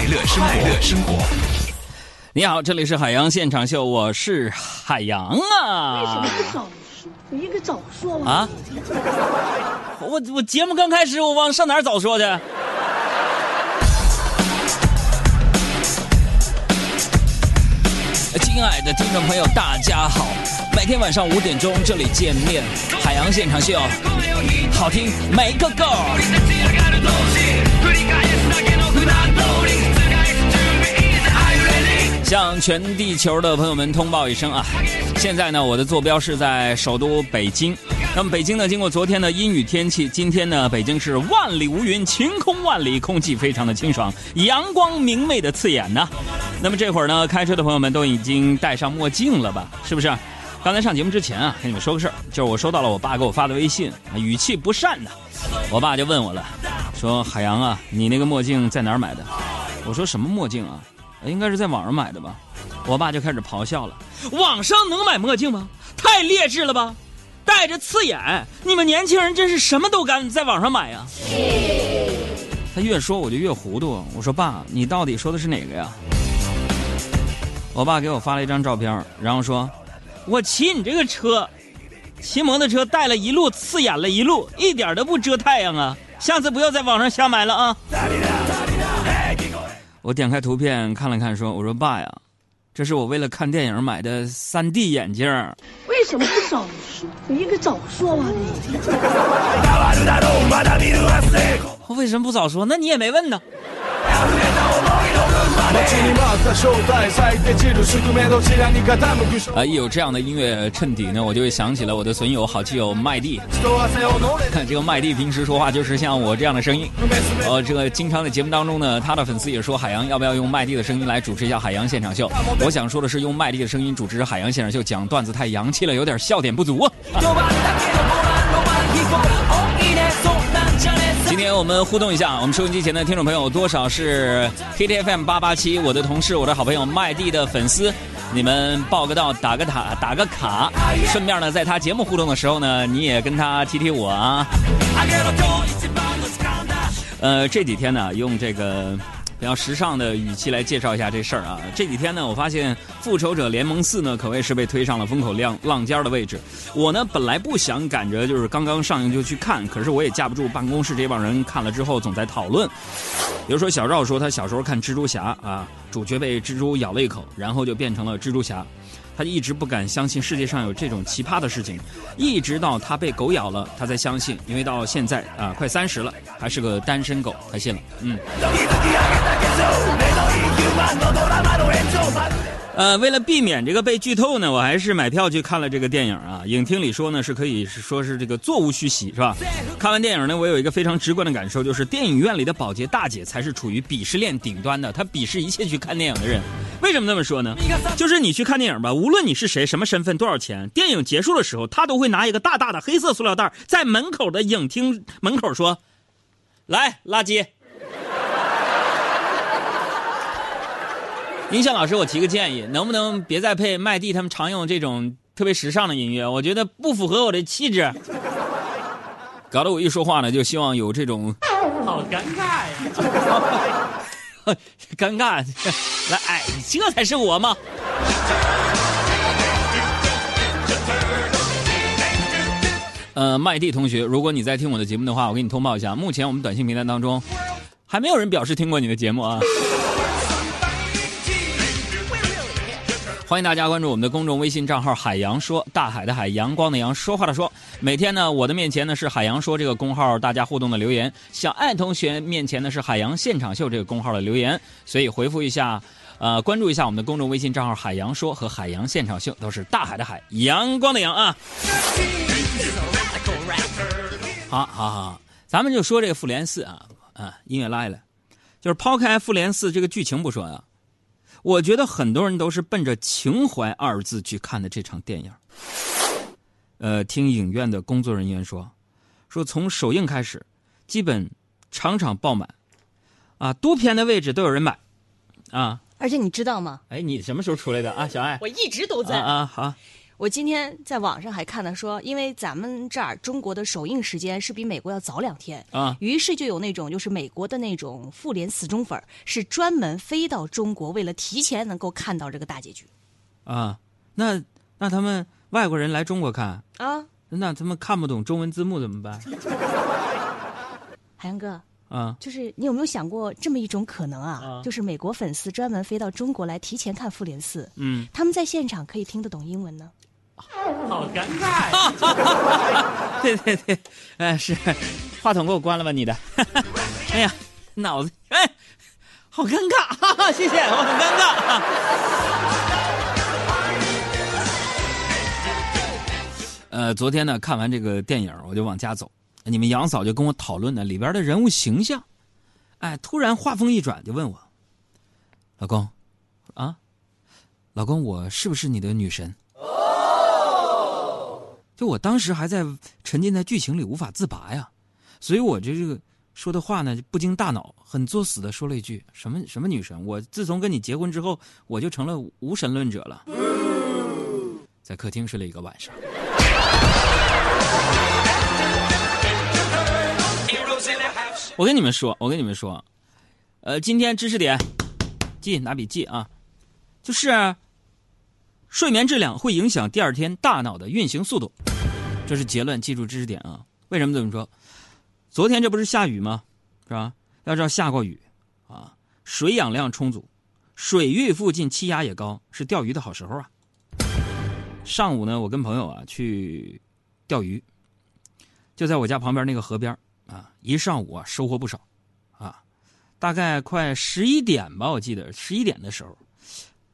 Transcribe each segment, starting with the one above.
快乐生活，快乐生活。你好，这里是海洋现场秀，我是海洋啊。为什么不早说？你应该早说嘛。啊？我我节目刚开始，我往上哪儿早说去？亲爱的听众朋友，大家好！每天晚上五点钟这里见面，海洋现场秀，好听每个够。向全地球的朋友们通报一声啊！现在呢，我的坐标是在首都北京。那么北京呢，经过昨天的阴雨天气，今天呢，北京是万里无云，晴空万里，空气非常的清爽，阳光明媚的刺眼呢。那么这会儿呢，开车的朋友们都已经戴上墨镜了吧？是不是？刚才上节目之前啊，跟你们说个事儿，就是我收到了我爸给我发的微信，语气不善的。我爸就问我了，说海洋啊，你那个墨镜在哪儿买的？我说什么墨镜啊？应该是在网上买的吧，我爸就开始咆哮了。网上能买墨镜吗？太劣质了吧，戴着刺眼。你们年轻人真是什么都敢在网上买呀。他越说我就越糊涂。我说爸，你到底说的是哪个呀？我爸给我发了一张照片，然后说，我骑你这个车，骑摩托车戴了一路刺眼了一路，一点都不遮太阳啊。下次不要在网上瞎买了啊。我点开图片看了看，说：“我说爸呀，这是我为了看电影买的 3D 眼镜。为什么不早说？你应该早说嘛！你我为什么不早说？那你也没问呢。”啊，一有这样的音乐衬底呢，我就会想起了我的损友好基友麦蒂。看 这个麦蒂平时说话就是像我这样的声音。呃，这个经常在节目当中呢，他的粉丝也说海洋要不要用麦蒂的声音来主持一下海洋现场秀？我想说的是，用麦蒂的声音主持海洋现场秀讲段子太洋气了，有点笑点不足啊。我们互动一下，我们收音机前的听众朋友多少是 KTFM 八八七我的同事、我的好朋友麦蒂的粉丝，你们报个到，打个卡，打个卡，顺便呢，在他节目互动的时候呢，你也跟他提提我啊。呃，这几天呢，用这个。比较时尚的语气来介绍一下这事儿啊！这几天呢，我发现《复仇者联盟四》呢，可谓是被推上了风口浪浪尖的位置。我呢，本来不想赶着就是刚刚上映就去看，可是我也架不住办公室这帮人看了之后总在讨论。比如说小赵说他小时候看蜘蛛侠啊，主角被蜘蛛咬了一口，然后就变成了蜘蛛侠。他一直不敢相信世界上有这种奇葩的事情，一直到他被狗咬了，他才相信。因为到现在啊，快三十了，还是个单身狗，他信了。嗯。呃，为了避免这个被剧透呢，我还是买票去看了这个电影啊。影厅里说呢，是可以说是这个座无虚席，是吧？看完电影呢，我有一个非常直观的感受，就是电影院里的保洁大姐才是处于鄙视链顶端的，她鄙视一切去看电影的人。为什么这么说呢？就是你去看电影吧，无论你是谁、什么身份、多少钱，电影结束的时候，她都会拿一个大大的黑色塑料袋，在门口的影厅门口说：“来，垃圾。”音响老师，我提个建议，能不能别再配麦蒂他们常用这种特别时尚的音乐？我觉得不符合我的气质，搞得我一说话呢，就希望有这种，好尴尬呀，尴尬，来，哎，这才是我吗？呃，麦蒂同学，如果你在听我的节目的话，我给你通报一下，目前我们短信平台当中，还没有人表示听过你的节目啊。欢迎大家关注我们的公众微信账号“海洋说”，大海的海，阳光的阳，说话的说。每天呢，我的面前呢是“海洋说”这个公号，大家互动的留言；小爱同学面前呢是“海洋现场秀”这个公号的留言。所以回复一下，呃，关注一下我们的公众微信账号“海洋说”和“海洋现场秀”，都是大海的海，阳光的阳啊。好好好，咱们就说这个《复联四》啊啊，音乐来，就是抛开《复联四》这个剧情不说啊。我觉得很多人都是奔着情怀二字去看的这场电影。呃，听影院的工作人员说，说从首映开始，基本场场爆满，啊，多偏的位置都有人买，啊。而且你知道吗？哎，你什么时候出来的啊，小爱？我一直都在啊。好，我今天在网上还看到说，因为咱们这儿中国的首映时间是比美国要早两天啊于是就有那种就是美国的那种复联死忠粉儿，是专门飞到中国，为了提前能够看到这个大结局啊，那那他们外国人来中国看，啊。那他们看不懂中文字幕怎么办？海洋哥，啊，就是你有没有想过这么一种可能啊？啊就是美国粉丝专门飞到中国来提前看复联四，嗯，他们在现场可以听得懂英文呢。好尴尬！对对对，哎是，话筒给我关了吧你的，哎呀，脑子哎，好尴尬，谢谢，我很尴尬。呃，昨天呢看完这个电影，我就往家走，你们杨嫂就跟我讨论呢里边的人物形象，哎，突然话锋一转就问我，老公，啊，老公，我是不是你的女神？就我当时还在沉浸在剧情里无法自拔呀，所以我这这个说的话呢，不经大脑，很作死的说了一句什么什么女神。我自从跟你结婚之后，我就成了无神论者了。在客厅睡了一个晚上。我跟你们说，我跟你们说，呃，今天知识点，记拿笔记啊，就是睡眠质量会影响第二天大脑的运行速度。这是结论，记住知识点啊！为什么这么说？昨天这不是下雨吗？是吧？要知道下过雨啊，水氧量充足，水域附近气压也高，是钓鱼的好时候啊。上午呢，我跟朋友啊去钓鱼，就在我家旁边那个河边啊，一上午啊收获不少啊。大概快十一点吧，我记得十一点的时候，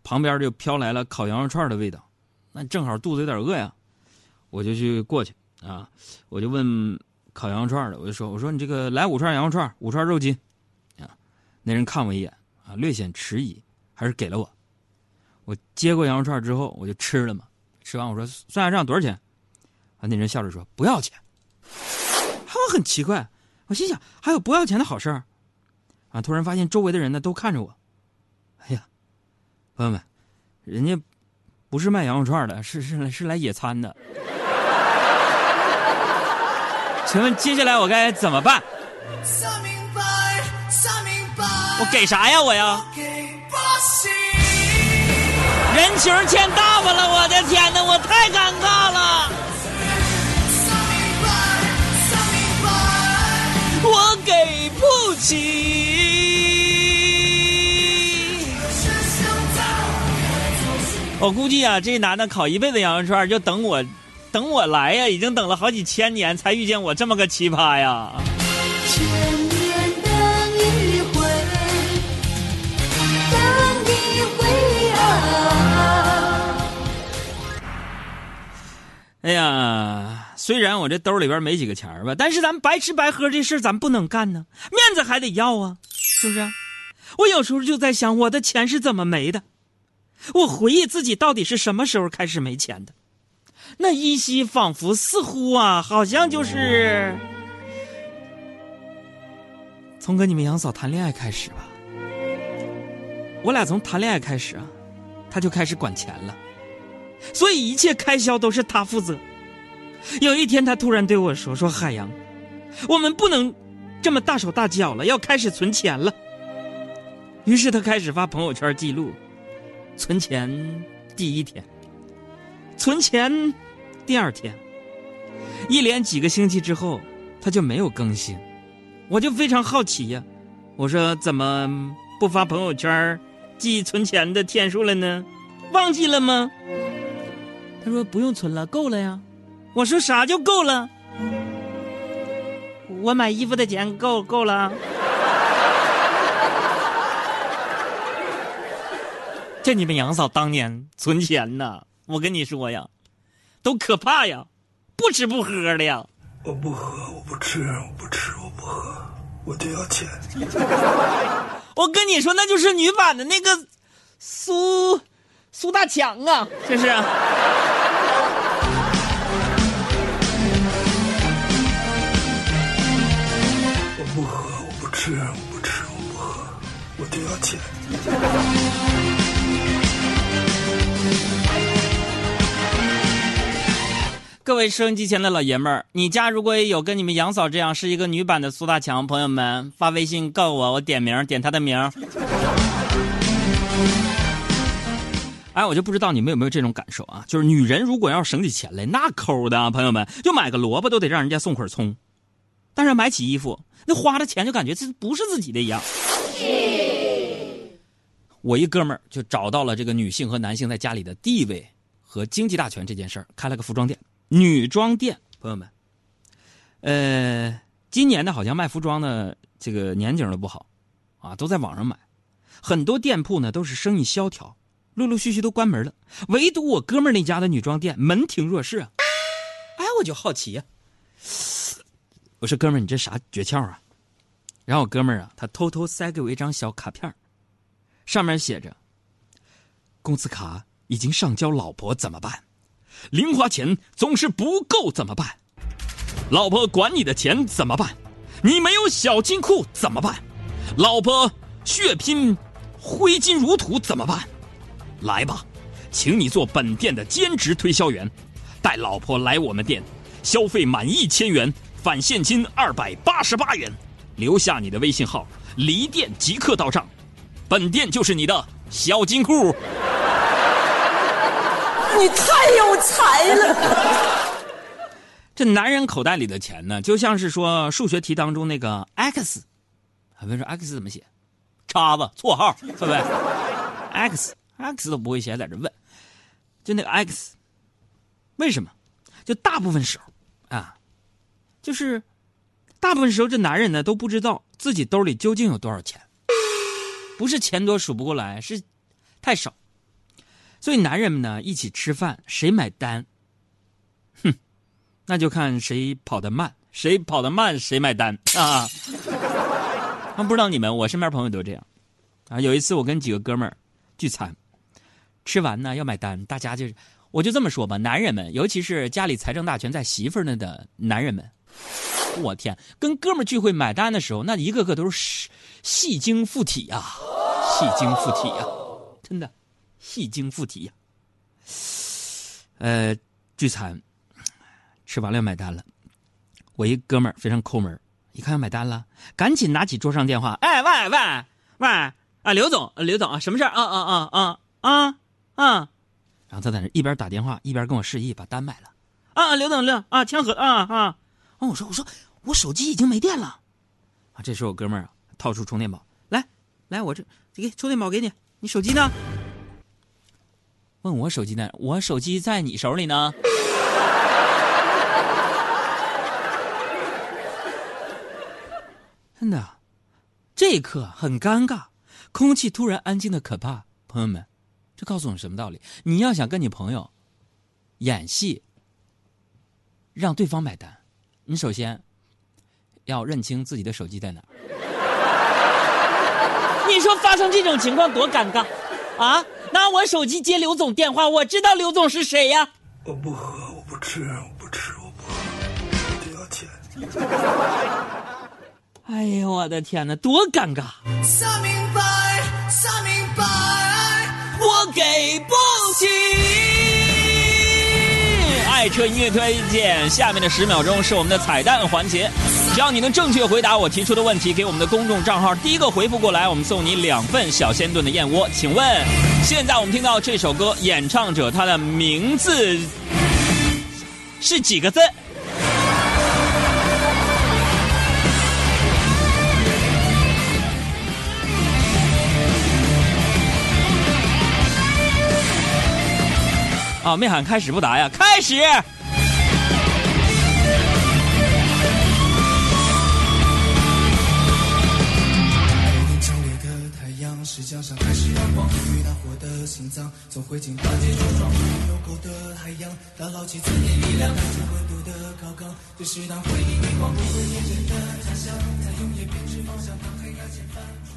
旁边就飘来了烤羊肉串的味道，那正好肚子有点饿呀。我就去过去啊，我就问烤羊肉串的，我就说：“我说你这个来五串羊肉串，五串肉筋。”啊，那人看我一眼啊，略显迟疑，还是给了我。我接过羊肉串之后，我就吃了嘛。吃完我说：“算下账多少钱？”啊，那人笑着说：“不要钱。”我很奇怪，我心想还有不要钱的好事儿啊！突然发现周围的人呢都看着我。哎呀，朋友们，人家不是卖羊肉串的，是是是来野餐的。请问接下来我该怎么办？我给啥呀？我呀？人情欠大发了！我的天哪，我太尴尬了！我给不起。我估计啊，这男的烤一辈子羊肉串，就等我。等我来呀！已经等了好几千年，才遇见我这么个奇葩呀！千年等一回，等一回啊！哎呀，虽然我这兜里边没几个钱吧，但是咱们白吃白喝这事咱不能干呢，面子还得要啊，是不是？我有时候就在想，我的钱是怎么没的？我回忆自己到底是什么时候开始没钱的？那依稀仿佛似乎啊，好像就是从跟你们杨嫂谈恋爱开始吧。我俩从谈恋爱开始啊，他就开始管钱了，所以一切开销都是他负责。有一天，他突然对我说：“说海洋，我们不能这么大手大脚了，要开始存钱了。”于是他开始发朋友圈记录，存钱第一天，存钱。第二天，一连几个星期之后，他就没有更新，我就非常好奇呀。我说怎么不发朋友圈记存钱的天数了呢？忘记了吗？他说不用存了，够了呀。我说啥就够了？我买衣服的钱够够了。这你们杨嫂当年存钱呐，我跟你说呀。都可怕呀，不吃不喝的呀！我不喝，我不吃，我不吃，我不喝，我就要钱。我跟你说，那就是女版的那个苏苏大强啊，这是。我不喝，我不吃，我不吃，我不喝，我就要钱。各位收音机前的老爷们儿，你家如果也有跟你们杨嫂这样是一个女版的苏大强，朋友们发微信告我，我点名点她的名。哎，我就不知道你们有没有这种感受啊？就是女人如果要省起钱来，那抠的啊，朋友们，就买个萝卜都得让人家送会儿葱，但是买起衣服，那花的钱就感觉这不是自己的一样。我一哥们儿就找到了这个女性和男性在家里的地位和经济大权这件事儿，开了个服装店、女装店。朋友们，呃，今年呢好像卖服装的这个年景都不好，啊，都在网上买，很多店铺呢都是生意萧条。陆陆续续都关门了，唯独我哥们儿那家的女装店门庭若市啊！哎，我就好奇呀、我说哥们儿，你这啥诀窍啊？然后我哥们儿啊，他偷偷塞给我一张小卡片儿上面写着：“工资卡已经上交老婆怎么办？零花钱总是不够怎么办？老婆管你的钱怎么办？你没有小金库怎么办？老婆血拼挥金如土怎么办？”来吧，请你做本店的兼职推销员，带老婆来我们店，消费满一千元返现金二百八十八元，留下你的微信号，离店即刻到账，本店就是你的小金库。你太有才了！这男人口袋里的钱呢，就像是说数学题当中那个 x，很多人说 x 怎么写？叉子，错号，对不对？x。x 都不会写，在这问，就那个 x，为什么？就大部分时候啊，就是大部分时候这男人呢都不知道自己兜里究竟有多少钱，不是钱多数不过来，是太少。所以男人们呢一起吃饭，谁买单？哼，那就看谁跑得慢，谁跑得慢谁买单啊！那不知道你们，我身边朋友都这样啊。有一次我跟几个哥们儿聚餐。吃完呢要买单，大家就是，我就这么说吧，男人们，尤其是家里财政大权在媳妇儿那的男人们，我天，跟哥们聚会买单的时候，那一个个都是戏精附体、啊，戏精附体、啊，真的，戏精附体呀、啊。呃，聚餐吃完了要买单了，我一哥们儿非常抠门，一看要买单了，赶紧拿起桌上电话，哎喂喂喂啊，刘总，刘总啊，什么事啊啊啊啊啊！啊，然后他在那一边打电话一边跟我示意把单买了。啊，刘总，刘啊，签合啊啊！啊，我说我说我手机已经没电了。啊，这时候我哥们儿啊掏出充电宝，来来，我这给充电宝给你，你手机呢？问我手机呢？我手机在你手里呢。真的，这一刻很尴尬，空气突然安静的可怕，朋友们。这告诉我们什么道理？你要想跟你朋友演戏，让对方买单，你首先要认清自己的手机在哪儿。你说发生这种情况多尴尬啊！拿我手机接刘总电话，我知道刘总是谁呀。我不喝，我不吃，我不吃，我不喝，不要钱。哎呦我的天哪，多尴尬！想明白，想明白。我给不起。爱车音乐推荐，下面的十秒钟是我们的彩蛋环节，只要你能正确回答我提出的问题，给我们的公众账号第一个回复过来，我们送你两份小鲜炖的燕窝。请问，现在我们听到这首歌，演唱者他的名字是几个字？啊，没喊开始不答呀，开始。心脏从灰烬化解重装。有够的海洋，它捞起自己力量，这温度的高岗，这是当回忆遗忘，不会天真的假象，在永夜编织方向，当黑暗。